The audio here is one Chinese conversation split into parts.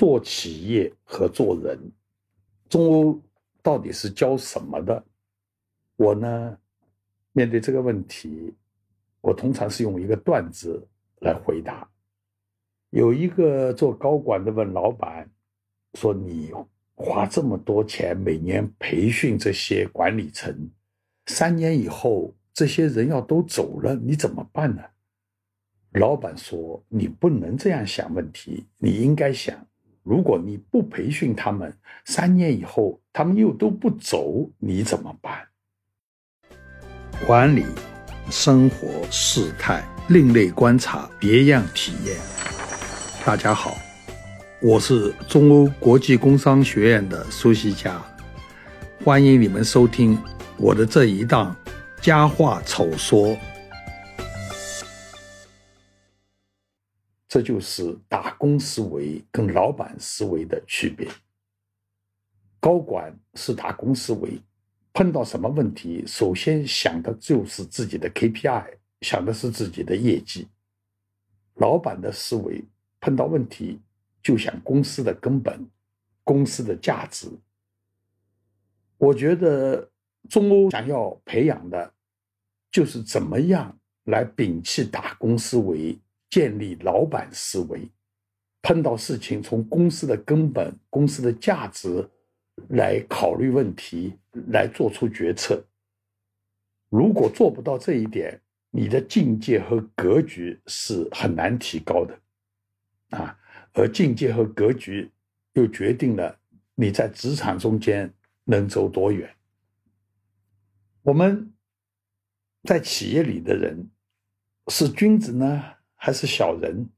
做企业和做人，中欧到底是教什么的？我呢，面对这个问题，我通常是用一个段子来回答。有一个做高管的问老板说：“你花这么多钱每年培训这些管理层，三年以后这些人要都走了，你怎么办呢？”老板说：“你不能这样想问题，你应该想，如果你不培训他们，三年以后他们又都不走，你怎么办？”管理、生活、事态、另类观察、别样体验。大家好，我是中欧国际工商学院的苏西佳，欢迎你们收听我的这一档佳话丑说。这就是打工思维跟老板思维的区别。高管是打工思维，碰到什么问题，首先想的就是自己的 KPI，想的是自己的业绩。老板的思维，碰到问题就想公司的根本，公司的价值。我觉得中欧想要培养的，就是怎么样来摒弃打工思维。建立老板思维，碰到事情从公司的根本、公司的价值来考虑问题，来做出决策。如果做不到这一点，你的境界和格局是很难提高的，啊，而境界和格局又决定了你在职场中间能走多远。我们在企业里的人是君子呢？还是小人，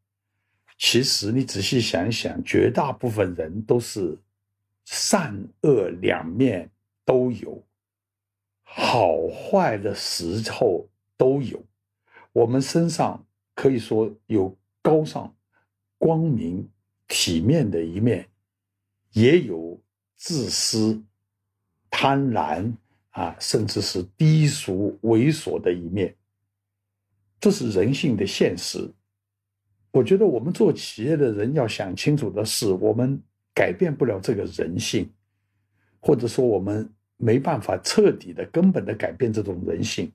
其实你仔细想想，绝大部分人都是善恶两面都有，好坏的时候都有。我们身上可以说有高尚、光明、体面的一面，也有自私、贪婪啊，甚至是低俗、猥琐的一面。这是人性的现实。我觉得我们做企业的人要想清楚的是，我们改变不了这个人性，或者说我们没办法彻底的、根本的改变这种人性。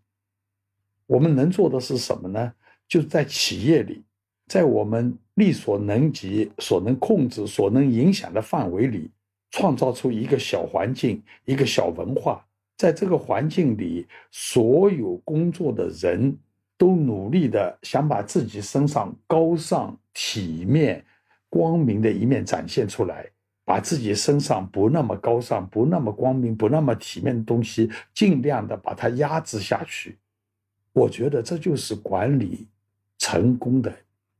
我们能做的是什么呢？就是在企业里，在我们力所能及、所能控制、所能影响的范围里，创造出一个小环境、一个小文化，在这个环境里，所有工作的人。都努力的想把自己身上高尚、体面、光明的一面展现出来，把自己身上不那么高尚、不那么光明、不那么体面的东西，尽量的把它压制下去。我觉得这就是管理成功的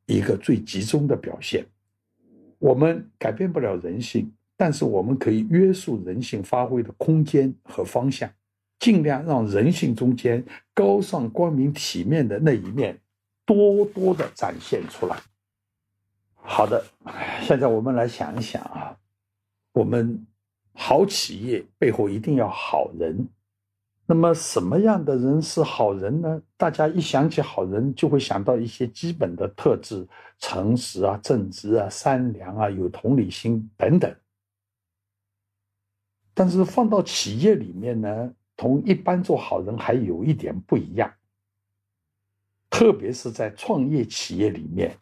一个最集中的表现。我们改变不了人性，但是我们可以约束人性发挥的空间和方向。尽量让人性中间高尚、光明、体面的那一面多多的展现出来。好的，现在我们来想一想啊，我们好企业背后一定要好人。那么什么样的人是好人呢？大家一想起好人，就会想到一些基本的特质：诚实啊、正直啊、善良啊、有同理心等等。但是放到企业里面呢？同一般做好人还有一点不一样，特别是在创业企业里面，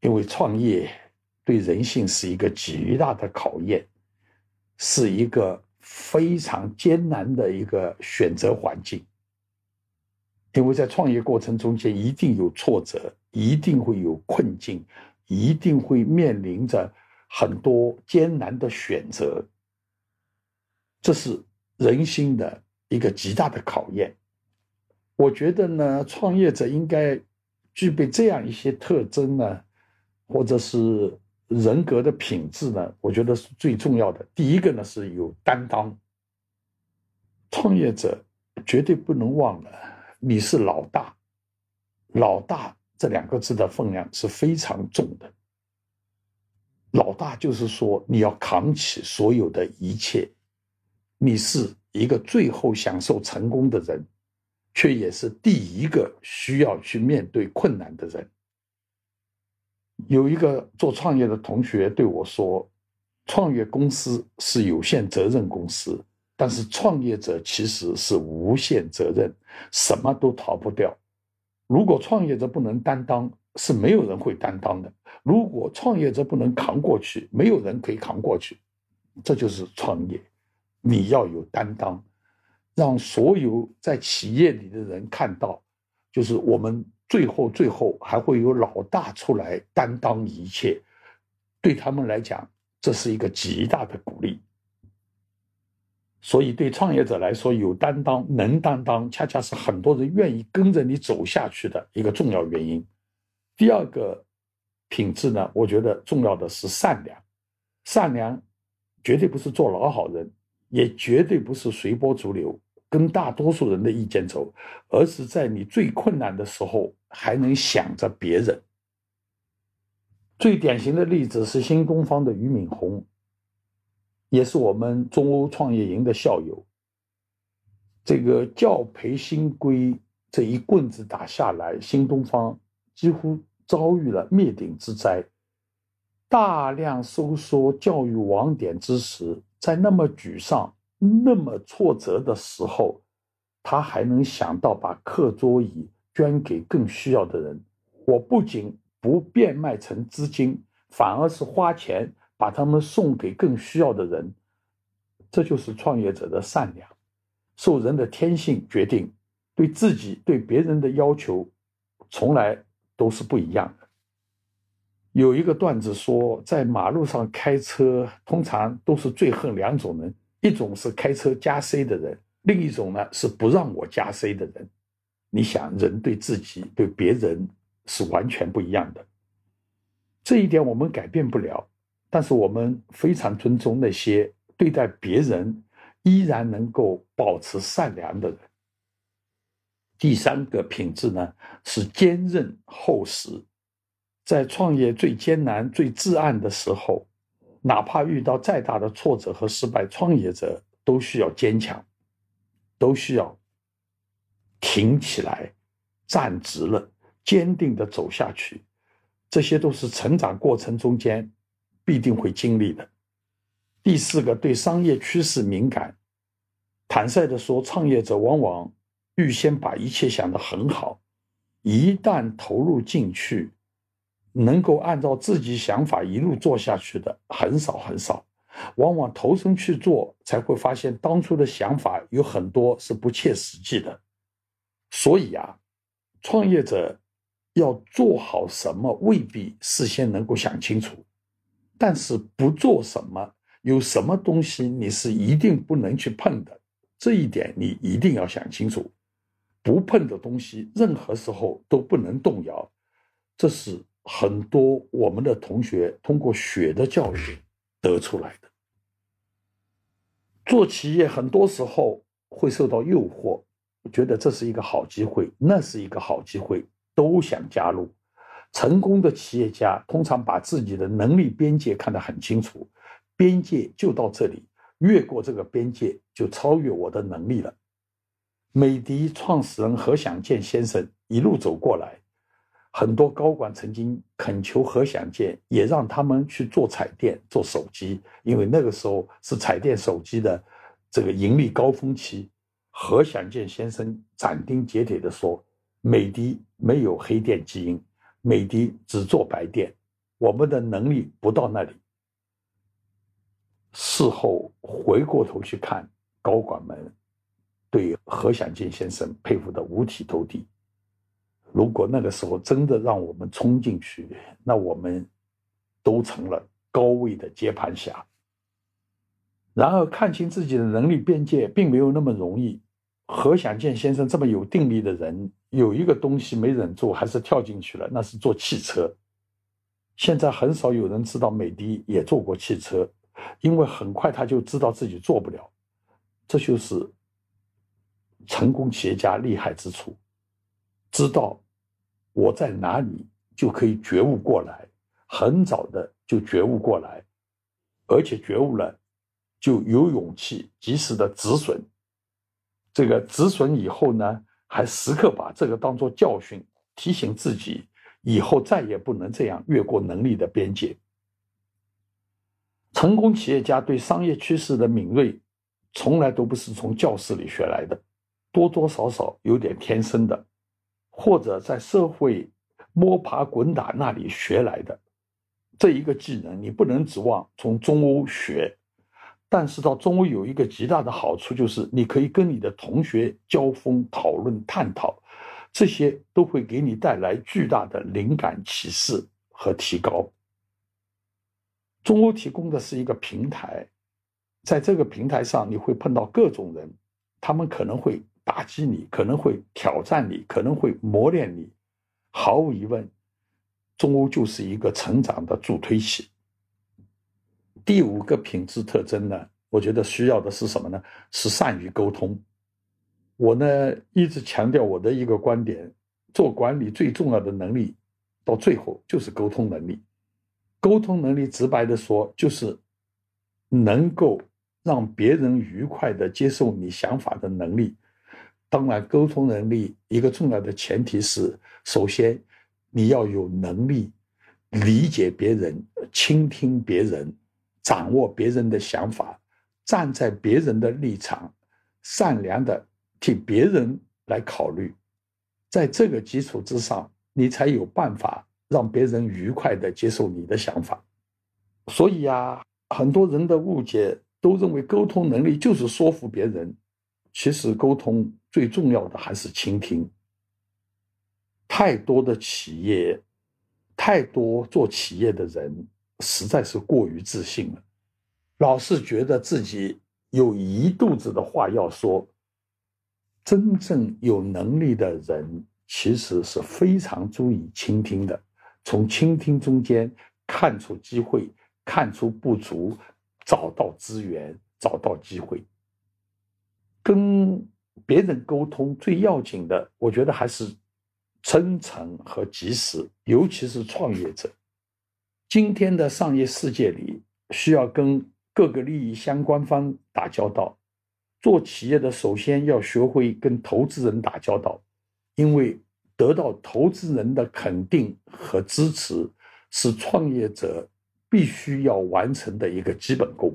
因为创业对人性是一个极大的考验，是一个非常艰难的一个选择环境。因为在创业过程中间，一定有挫折，一定会有困境，一定会面临着很多艰难的选择，这是人心的。一个极大的考验，我觉得呢，创业者应该具备这样一些特征呢，或者是人格的品质呢，我觉得是最重要的。第一个呢是有担当，创业者绝对不能忘了你是老大，老大这两个字的分量是非常重的。老大就是说你要扛起所有的一切，你是。一个最后享受成功的人，却也是第一个需要去面对困难的人。有一个做创业的同学对我说：“创业公司是有限责任公司，但是创业者其实是无限责任，什么都逃不掉。如果创业者不能担当，是没有人会担当的。如果创业者不能扛过去，没有人可以扛过去。这就是创业，你要有担当，让所有在企业里的人看到，就是我们最后最后还会有老大出来担当一切，对他们来讲，这是一个极大的鼓励。所以，对创业者来说，有担当、能担当，恰恰是很多人愿意跟着你走下去的一个重要原因。第二个品质呢，我觉得重要的是善良。善良绝对不是做老好人，也绝对不是随波逐流，跟大多数人的意见走，而是在你最困难的时候还能想着别人。最典型的例子是新东方的俞敏洪，也是我们中欧创业营的校友。这个教培新规这一棍子打下来，新东方。几乎遭遇了灭顶之灾，大量收缩教育网点之时，在那么沮丧、那么挫折的时候，他还能想到把课桌椅捐给更需要的人。我不仅不变卖成资金，反而是花钱把他们送给更需要的人。这就是创业者的善良。受人的天性决定，对自己、对别人的要求，从来。都是不一样的。有一个段子说，在马路上开车，通常都是最恨两种人：一种是开车加 C 的人，另一种呢是不让我加 C 的人。你想，人对自己、对别人是完全不一样的。这一点我们改变不了，但是我们非常尊重那些对待别人依然能够保持善良的人。第三个品质呢是坚韧厚实，在创业最艰难、最至暗的时候，哪怕遇到再大的挫折和失败，创业者都需要坚强，都需要挺起来、站直了、坚定的走下去。这些都是成长过程中间必定会经历的。第四个，对商业趋势敏感。坦率的说，创业者往往。预先把一切想得很好，一旦投入进去，能够按照自己想法一路做下去的很少很少，往往投身去做，才会发现当初的想法有很多是不切实际的。所以啊，创业者要做好什么，未必事先能够想清楚，但是不做什么，有什么东西你是一定不能去碰的，这一点你一定要想清楚。不碰的东西，任何时候都不能动摇。这是很多我们的同学通过血的教育得出来的。做企业很多时候会受到诱惑，觉得这是一个好机会，那是一个好机会，都想加入。成功的企业家通常把自己的能力边界看得很清楚，边界就到这里，越过这个边界就超越我的能力了。美的创始人何享健先生一路走过来，很多高管曾经恳求何享健也让他们去做彩电、做手机，因为那个时候是彩电、手机的这个盈利高峰期。何享健先生斩钉截铁地说：“美的没有黑电基因，美的只做白电，我们的能力不到那里。”事后回过头去看，高管们。对何享健先生佩服的五体投地。如果那个时候真的让我们冲进去，那我们都成了高位的接盘侠。然而，看清自己的能力边界并没有那么容易。何享健先生这么有定力的人，有一个东西没忍住，还是跳进去了，那是做汽车。现在很少有人知道美的也做过汽车，因为很快他就知道自己做不了。这就是。成功企业家厉害之处，知道我在哪里就可以觉悟过来，很早的就觉悟过来，而且觉悟了，就有勇气及时的止损。这个止损以后呢，还时刻把这个当做教训，提醒自己以后再也不能这样越过能力的边界。成功企业家对商业趋势的敏锐，从来都不是从教室里学来的，多多少少有点天生的，或者在社会摸爬滚打那里学来的。这一个技能，你不能指望从中欧学。但是到中欧有一个极大的好处，就是你可以跟你的同学交锋、讨论、探讨，这些都会给你带来巨大的灵感启示和提高。中欧提供的是一个平台，在这个平台上，你会碰到各种人，他们可能会打击你，可能会挑战你，可能会磨练你。毫无疑问，中欧就是一个成长的助推器。第五个品质特征呢，我觉得需要的是什么呢？是善于沟通。我呢一直强调我的一个观点：做管理最重要的能力，到最后就是沟通能力。沟通能力，直白的说，就是能够让别人愉快的接受你想法的能力。当然，沟通能力一个重要的前提是，首先你要有能力理解别人、倾听别人、掌握别人的想法，站在别人的立场，善良的替别人来考虑。在这个基础之上，你才有办法。让别人愉快的接受你的想法，所以呀，很多人的误解都认为沟通能力就是说服别人，其实沟通最重要的还是倾听。太多的企业，太多做企业的人实在是过于自信了，老是觉得自己有一肚子的话要说。真正有能力的人其实是非常注意倾听的。从倾听中间看出机会，看出不足，找到资源，找到机会。跟别人沟通最要紧的，我觉得还是真诚和及时，尤其是创业者。今天的商业世界里，需要跟各个利益相关方打交道。做企业的首先要学会跟投资人打交道，因为。得到投资人的肯定和支持，是创业者必须要完成的一个基本功。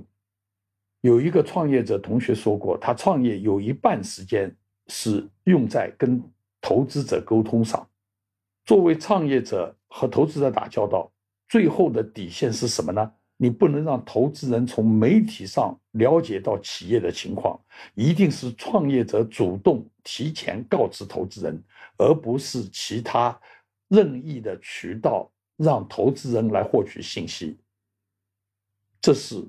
有一个创业者同学说过，他创业有一半时间是用在跟投资者沟通上。作为创业者和投资者打交道，最后的底线是什么呢？你不能让投资人从媒体上了解到企业的情况，一定是创业者主动提前告知投资人，而不是其他任意的渠道让投资人来获取信息。这是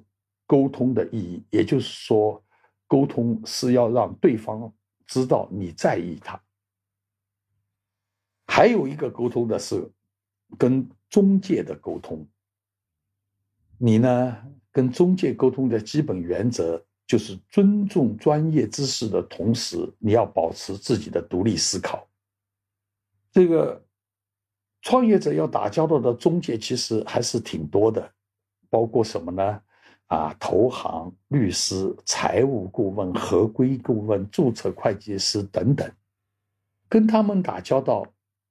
沟通的意义，也就是说，沟通是要让对方知道你在意他。还有一个沟通的是跟中介的沟通。你呢？跟中介沟通的基本原则就是尊重专业知识的同时，你要保持自己的独立思考。这个创业者要打交道的中介其实还是挺多的，包括什么呢？啊，投行、律师、财务顾问、合规顾问、注册会计师等等。跟他们打交道，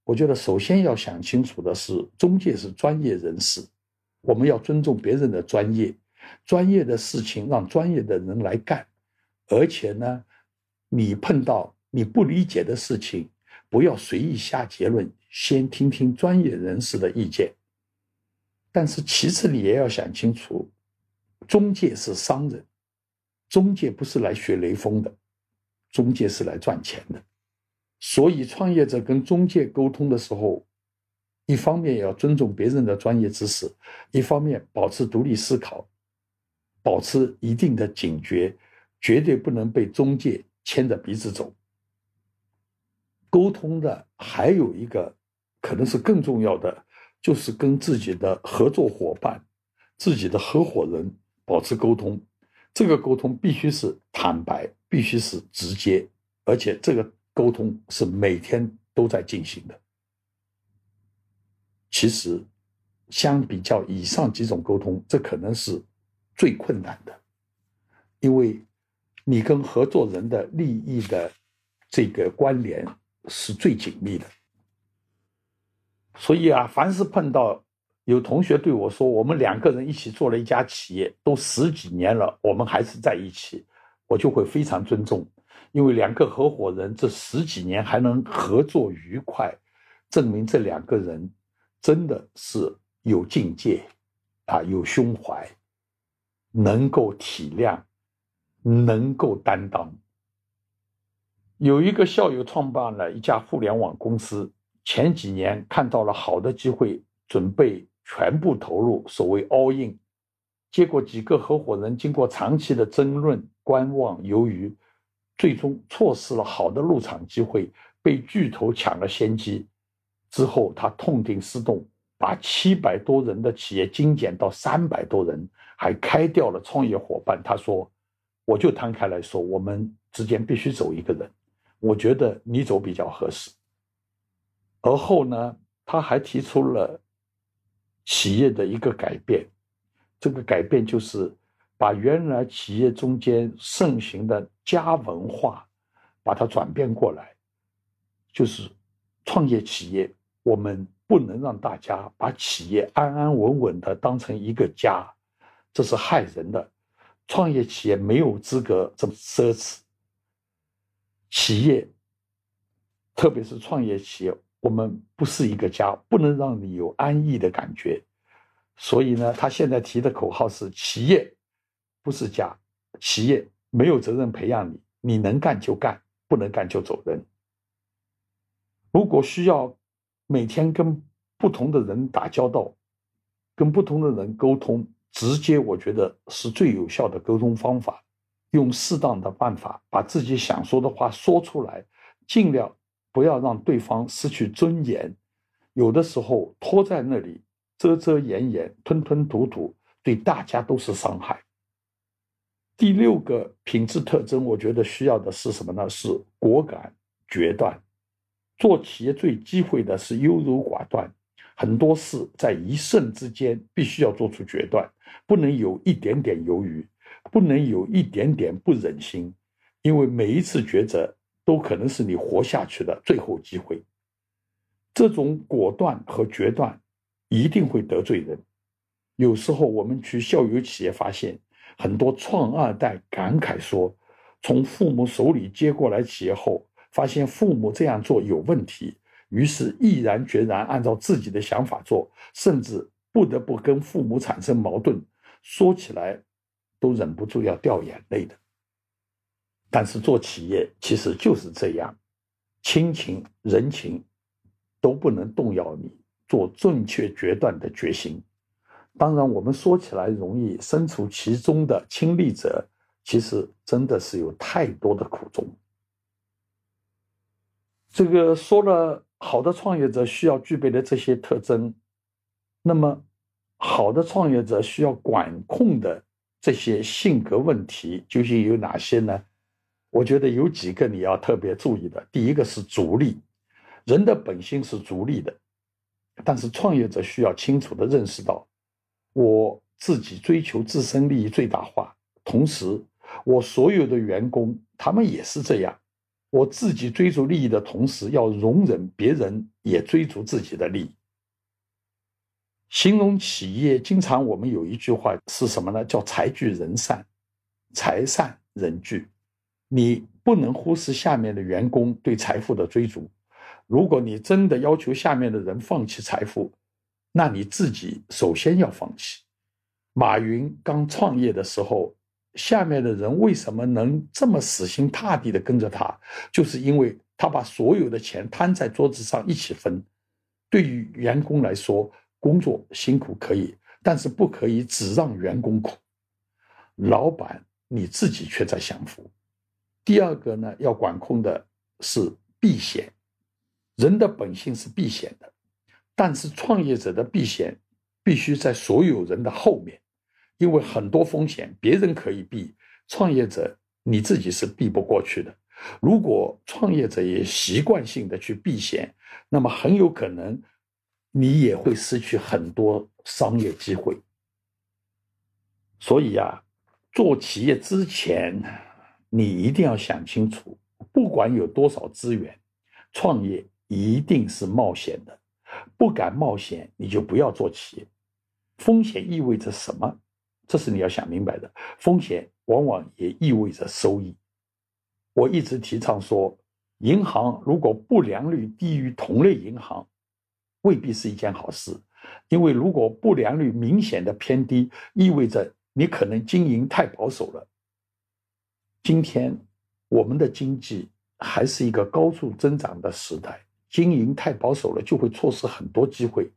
我觉得首先要想清楚的是，中介是专业人士。我们要尊重别人的专业，专业的事情让专业的人来干，而且呢，你碰到你不理解的事情，不要随意下结论，先听听专业人士的意见。但是其次，你也要想清楚，中介是商人，中介不是来学雷锋的，中介是来赚钱的，所以创业者跟中介沟通的时候。一方面要尊重别人的专业知识，一方面保持独立思考，保持一定的警觉，绝对不能被中介牵着鼻子走。沟通的还有一个可能是更重要的，就是跟自己的合作伙伴、自己的合伙人保持沟通。这个沟通必须是坦白，必须是直接，而且这个沟通是每天都在进行的。其实，相比较以上几种沟通，这可能是最困难的，因为你跟合作人的利益的这个关联是最紧密的。所以啊，凡是碰到有同学对我说：“我们两个人一起做了一家企业，都十几年了，我们还是在一起。”我就会非常尊重，因为两个合伙人这十几年还能合作愉快，证明这两个人真的是有境界，啊，有胸怀，能够体谅，能够担当。有一个校友创办了一家互联网公司，前几年看到了好的机会，准备。全部投入，所谓 all in，结果几个合伙人经过长期的争论、观望、犹豫，最终错失了好的入场机会，被巨头抢了先机。之后他痛定思痛，把七百多人的企业精简到三百多人，还开掉了创业伙伴。他说：“我就摊开来说，我们之间必须走一个人，我觉得你走比较合适。”而后呢，他还提出了。企业的一个改变，这个改变就是把原来企业中间盛行的家文化，把它转变过来，就是创业企业，我们不能让大家把企业安安稳稳的当成一个家，这是害人的。创业企业没有资格这么奢侈。企业，特别是创业企业。我们不是一个家，不能让你有安逸的感觉。所以呢，他现在提的口号是：企业不是家，企业没有责任培养你，你能干就干，不能干就走人。如果需要每天跟不同的人打交道，跟不同的人沟通，直接我觉得是最有效的沟通方法。用适当的办法把自己想说的话说出来，尽量。不要让对方失去尊严，有的时候拖在那里遮遮掩掩、吞吞吐吐，对大家都是伤害。第六个品质特征，我觉得需要的是什么呢？是果敢决断。做企业最忌讳的是优柔寡断，很多事在一瞬之间必须要做出决断，不能有一点点犹豫，不能有一点点不忍心，因为每一次抉择。都可能是你活下去的最后机会。这种果断和决断一定会得罪人。有时候我们去校友企业，发现很多创二代感慨说，从父母手里接过来企业后，发现父母这样做有问题，于是毅然决然按照自己的想法做，甚至不得不跟父母产生矛盾，说起来都忍不住要掉眼泪的。但是做企业其实就是这样，亲情、人情都不能动摇你做正确决断的决心。当然，我们说起来容易，身处其中的亲历者，其实真的是有太多的苦衷。这个说了，好的创业者需要具备的这些特征，那么好的创业者需要管控的这些性格问题究竟有哪些呢？我觉得有几个你要特别注意的。第一个是逐利，人的本性是逐利的，但是创业者需要清楚的认识到，我自己追求自身利益最大化，同时我所有的员工他们也是这样，我自己追逐利益的同时，要容忍别人也追逐自己的利益。形容企业，经常我们有一句话是什么呢？叫财聚人散，财散人聚。你不能忽视下面的员工对财富的追逐。如果你真的要求下面的人放弃财富，那你自己首先要放弃。马云刚创业的时候，下面的人为什么能这么死心塌地的跟着他？就是因为他把所有的钱摊在桌子上一起分。对于员工来说，工作辛苦可以，但是不可以只让员工苦。老板你自己却在享福。第二个呢，要管控的是避险。人的本性是避险的，但是创业者的避险必须在所有人的后面，因为很多风险别人可以避，创业者你自己是避不过去的。如果创业者也习惯性的去避险，那么很有可能你也会失去很多商业机会。所以呀，做企业之前。你一定要想清楚，不管有多少资源，创业一定是冒险的。不敢冒险，你就不要做企业。风险意味着什么？这是你要想明白的。风险往往也意味着收益。我一直提倡说，银行如果不良率低于同类银行，未必是一件好事。因为如果不良率明显的偏低，意味着你可能经营太保守了。今天我们的经济还是一个高速增长的时代，经营太保守了，就会错失很多机会。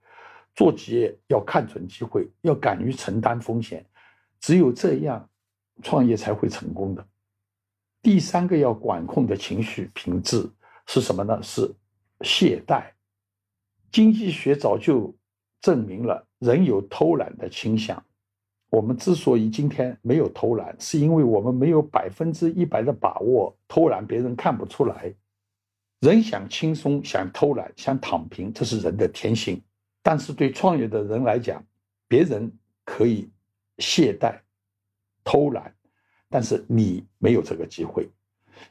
做企业要看准机会，要敢于承担风险。只有这样，创业才会成功的。第三个要管控的情绪品质是什么呢？是懈怠。经济学早就证明了人有偷懒的倾向。我们之所以今天没有偷懒，是因为我们没有百分之一百的把握，偷懒别人看不出来。人想轻松，想偷懒，想躺平，这是人的天性。但是对创业的人来讲，别人可以。懈怠、偷懒，但是你没有这个机会，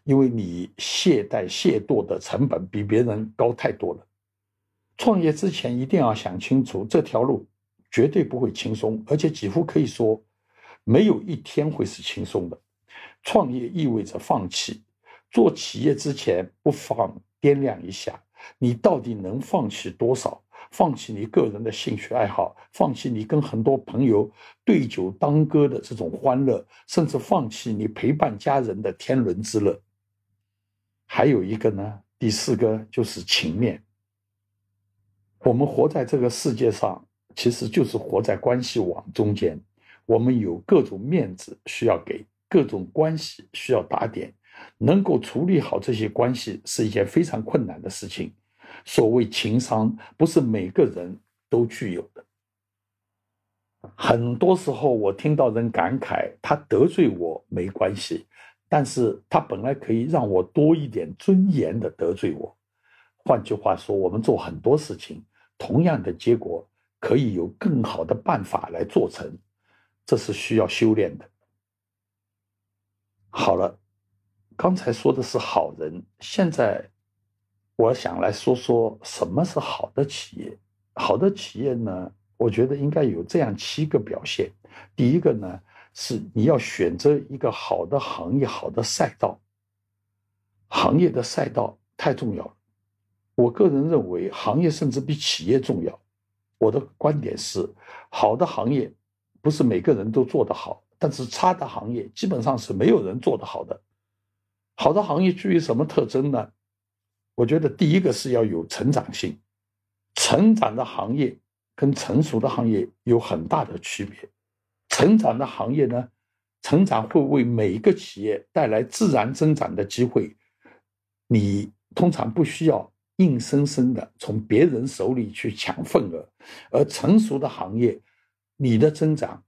因为你懈怠、懈惰的成本比别人高太多了。创业之前一定要想清楚，这条路绝对不会轻松，而且几乎可以说没有一天会是轻松的。创业意味着放弃，做企业之前不妨掂量一下，你到底能放弃多少。放弃你个人的兴趣爱好，放弃你跟很多朋友对酒当歌的这种欢乐，甚至放弃你陪伴家人的天伦之乐。还有一个呢，第四个就是情面。我们活在这个世界上，其实就是活在关系网中间。我们有各种面子需要给，各种关系需要打点，能够处理好这些关系是一件非常困难的事情。所谓情商，不是每个人都具有的。很多时候，我听到人感慨，他得罪我没关系，但是他本来可以让我多一点尊严的得罪我。换句话说，我们做很多事情，同样的结果可以有更好的办法来做成，这是需要修炼的。好了，刚才说的是好人，现在。我想来说说什么是好的企业。好的企业呢，我觉得应该有这样七个表现。第一个呢，是你要选择一个好的行业、好的赛道。行业的赛道太重要了。我个人认为，行业甚至比企业重要。我的观点是，好的行业不是每个人都做得好，但是差的行业基本上是没有人做得好的。好的行业具有什么特征呢？我觉得第一个是要有成长性，成长的行业跟成熟的行业有很大的区别。成长的行业呢，成长会为每一个企业带来自然增长的机会，你通常不需要硬生生的从别人手里去抢份额。而成熟的行业，你的增长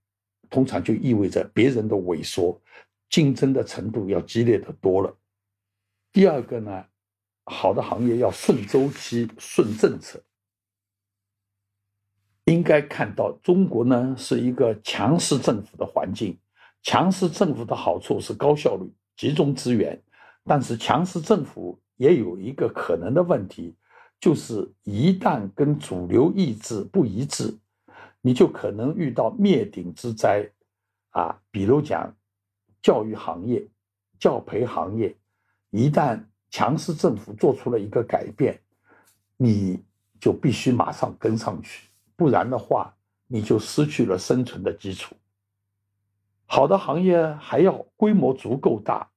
通常就意味着别人的萎缩，竞争的程度要激烈的多了。第二个呢？好的行业要顺周期、顺政策。应该看到，中国呢是一个强势政府的环境。强势政府的好处是高效率、集中资源，但是强势政府也有一个可能的问题，就是一旦跟主流意志不一致，你就可能遇到灭顶之灾。啊，比如讲，教育行业、教培行业，一旦强势政府做出了一个改变，你就必须马上跟上去，不然的话，你就失去了生存的基础。好的行业还要规模足够大。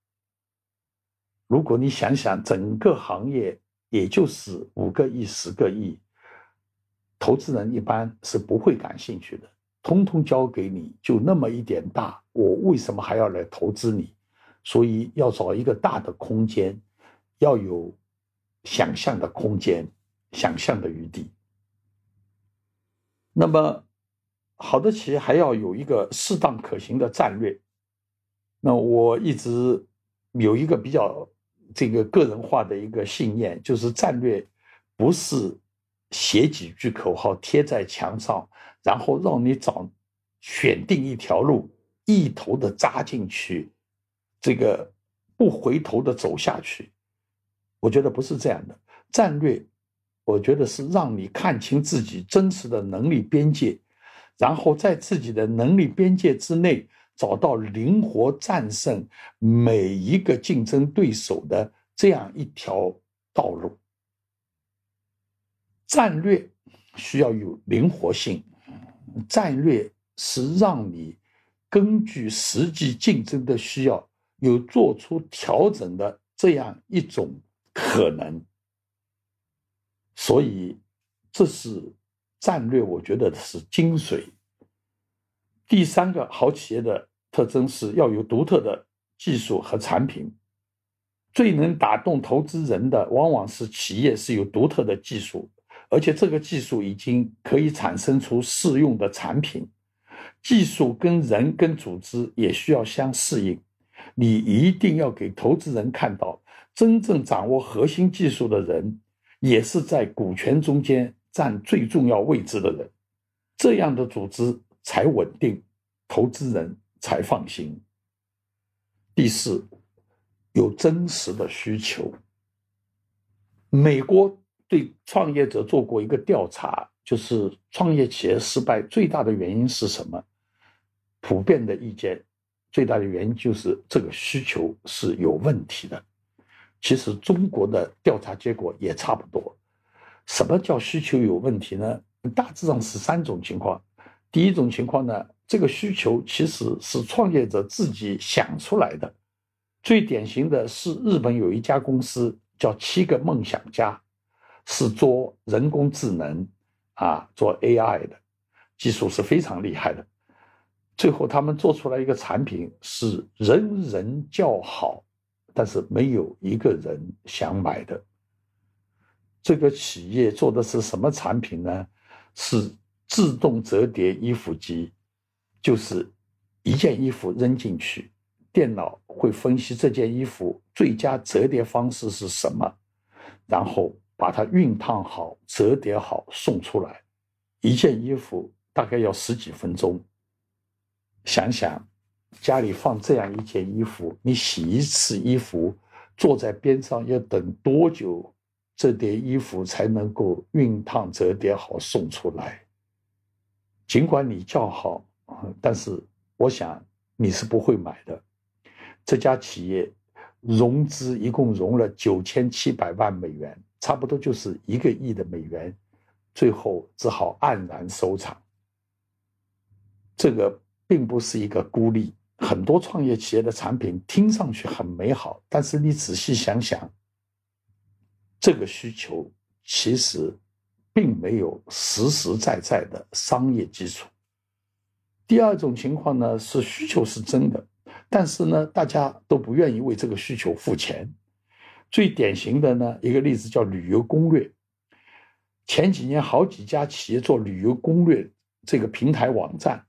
如果你想想，整个行业也就是五个亿、十个亿，投资人一般是不会感兴趣的。通通交给你，就那么一点大，我为什么还要来投资你？所以要找一个大的空间。要有想象的空间，想象的余地。那么，好的企业还要有一个适当可行的战略。那我一直有一个比较这个个人化的一个信念，就是战略不是写几句口号贴在墙上，然后让你找选定一条路，一头的扎进去，这个不回头的走下去。我觉得不是这样的战略，我觉得是让你看清自己真实的能力边界，然后在自己的能力边界之内找到灵活战胜每一个竞争对手的这样一条道路。战略需要有灵活性，战略是让你根据实际竞争的需要有做出调整的这样一种可能。所以，这是战略，我觉得是精髓。第三个好企业的特征是要有独特的技术和产品。最能打动投资人的，往往是企业是有独特的技术，而且这个技术已经可以产生出适用的产品。技术跟人跟组织也需要相适应。你一定要给投资人看到，真正掌握核心技术的人，也是在股权中间占最重要位置的人。这样的组织。才稳定，投资人才放心。第四，有真实的需求。美国对创业者做过一个调查，就是创业企业失败最大的原因是什么？普遍的意见，最大的原因就是这个需求是有问题的。其实中国的调查结果也差不多。什么叫需求有问题呢？大致上是三种情况。第一种情况呢，这个需求其实是创业者自己想出来的。最典型的是日本有一家公司叫七个梦想家，是做人工智能啊，做 AI 的，技术是非常厉害的。最后他们做出来一个产品是人人叫好，但是没有一个人想买的。这个企业做的是什么产品呢？是。自动折叠衣服机，就是一件衣服扔进去，电脑会分析这件衣服最佳折叠方式是什么，然后把它熨烫好、折叠好送出来。一件衣服大概要十几分钟。想想家里放这样一件衣服，你洗一次衣服，坐在边上要等多久？这叠衣服才能够熨烫、折叠好送出来？尽管你叫好，但是我想你是不会买的。这家企业融资一共融了九千七百万美元，差不多就是一个亿的美元，最后只好黯然收场。这个并不是一个孤立，很多创业企业的产品听上去很美好，但是你仔细想想，这个需求其实。并没有实实在在的商业基础。第二种情况呢，是需求是真的，但是呢，大家都不愿意为这个需求付钱。最典型的呢，一个例子叫旅游攻略。前几年好几家企业做旅游攻略这个平台网站，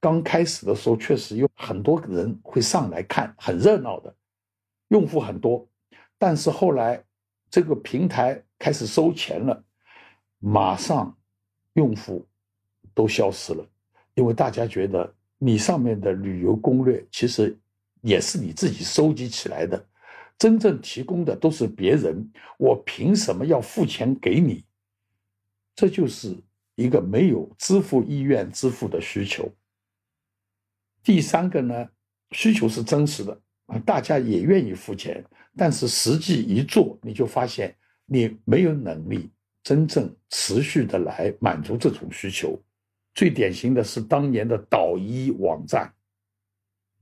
刚开始的时候确实有很多人会上来看，很热闹的，用户很多。但是后来这个平台开始收钱了。马上，用户都消失了，因为大家觉得你上面的旅游攻略其实也是你自己收集起来的，真正提供的都是别人，我凭什么要付钱给你？这就是一个没有支付意愿支付的需求。第三个呢，需求是真实的啊，大家也愿意付钱，但是实际一做，你就发现你没有能力。真正持续的来满足这种需求，最典型的是当年的导医网站。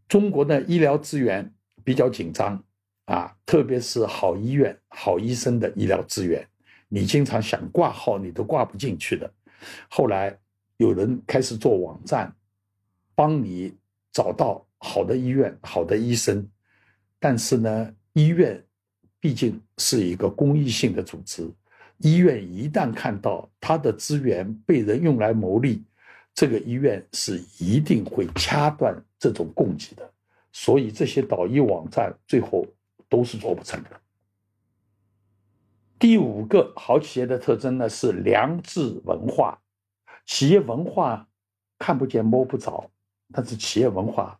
中国的医疗资源比较紧张啊，特别是好医院、好医生的医疗资源，你经常想挂号你都挂不进去的。后来有人开始做网站，帮你找到好的医院、好的医生，但是呢，医院毕竟是一个公益性的组织。医院一旦看到他的资源被人用来牟利，这个医院是一定会掐断这种供给的。所以这些导医网站最后都是做不成的。第五个好企业的特征呢是良知文化。企业文化看不见摸不着，但是企业文化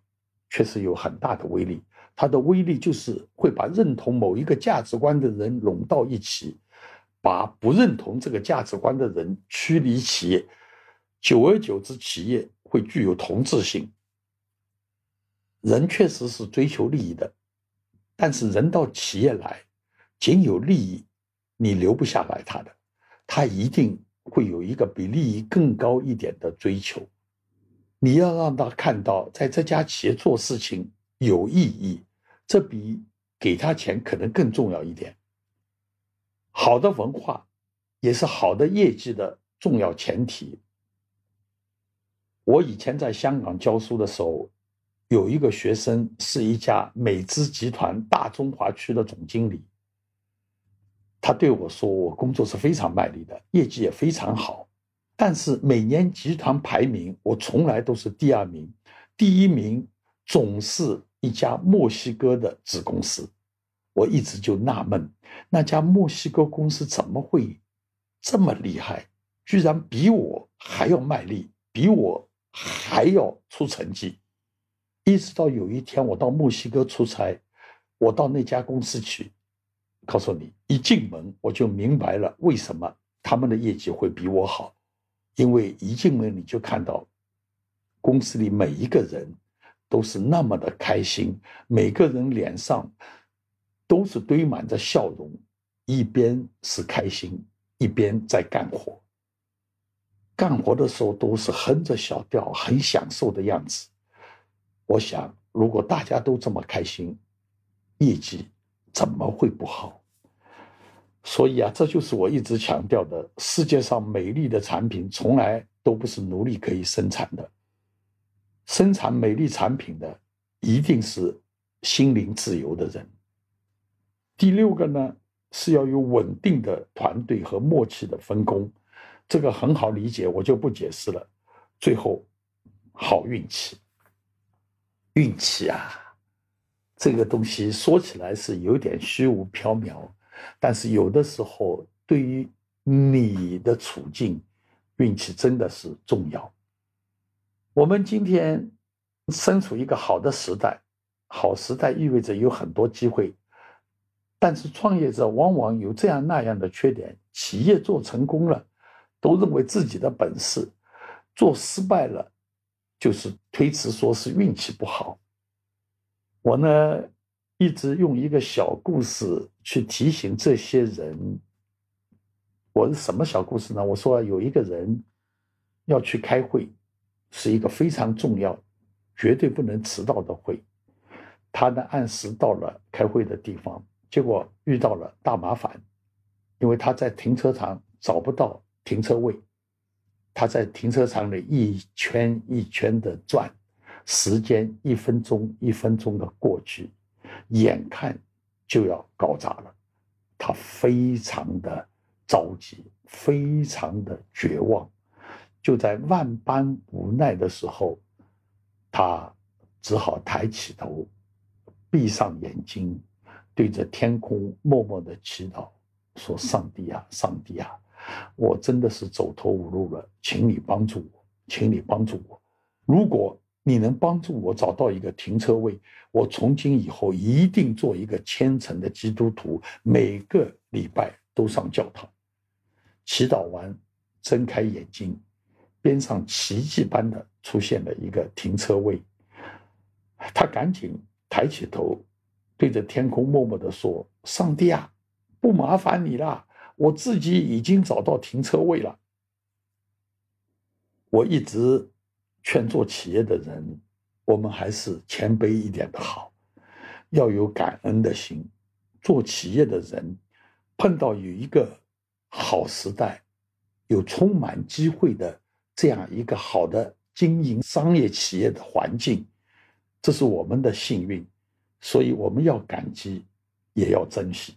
确实有很大的威力。它的威力就是会把认同某一个价值观的人拢到一起。把不认同这个价值观的人驱离企业，久而久之，企业会具有同质性。人确实是追求利益的，但是人到企业来，仅有利益，你留不下来他的，他一定会有一个比利益更高一点的追求。你要让他看到，在这家企业做事情有意义，这比给他钱可能更重要一点。好的文化，也是好的业绩的重要前提。我以前在香港教书的时候，有一个学生是一家美资集团大中华区的总经理。他对我说：“我工作是非常卖力的，业绩也非常好，但是每年集团排名我从来都是第二名，第一名总是一家墨西哥的子公司。”我一直就纳闷，那家墨西哥公司怎么会这么厉害，居然比我还要卖力，比我。还要出成绩，一直到有一天我到墨西哥出差，我到那家公司去，告诉你，一进门我就明白了为什么他们的业绩会比我好，因为一进门你就看到，公司里每一个人都是那么的开心，每个人脸上都是堆满着笑容，一边是开心，一边在干活。干活的时候都是哼着小调，很享受的样子。我想，如果大家都这么开心，业绩怎么会不好？所以啊，这就是我一直强调的：世界上美丽的产品从来都不是奴隶可以生产的。生产美丽产品的一定是心灵自由的人。第六个呢，是要有稳定的团队和默契的分工。这个很好理解，我就不解释了。最后，好运气，运气啊，这个东西说起来是有点虚无缥缈，但是有的时候对于你的处境，运气真的是重要。我们今天身处一个好的时代，好时代意味着有很多机会，但是创业者往往有这样那样的缺点。企业做成功了。都认为自己的本事，做失败了，就是推辞说是运气不好。我呢，一直用一个小故事去提醒这些人。我是什么小故事呢？我说有一个人要去开会，是一个非常重要、绝对不能迟到的会。他呢按时到了开会的地方，结果遇到了大麻烦，因为他在停车场找不到。停车位，他在停车场里一圈一圈的转，时间一分钟一分钟的过去，眼看就要搞砸了，他非常的着急，非常的绝望。就在万般无奈的时候，他只好抬起头，闭上眼睛，对着天空默默的祈祷，说：“上帝啊，上帝啊！”我真的是走投无路了，请你帮助我，请你帮助我。如果你能帮助我找到一个停车位，我从今以后一定做一个虔诚的基督徒，每个礼拜都上教堂。祈祷完，睁开眼睛，边上奇迹般的出现了一个停车位。他赶紧抬起头，对着天空默默地说：“上帝啊，不麻烦你了。”我自己已经找到停车位了。我一直劝做企业的人，我们还是谦卑一点的好，要有感恩的心。做企业的人，碰到有一个好时代，有充满机会的这样一个好的经营商业企业的环境，这是我们的幸运，所以我们要感激，也要珍惜。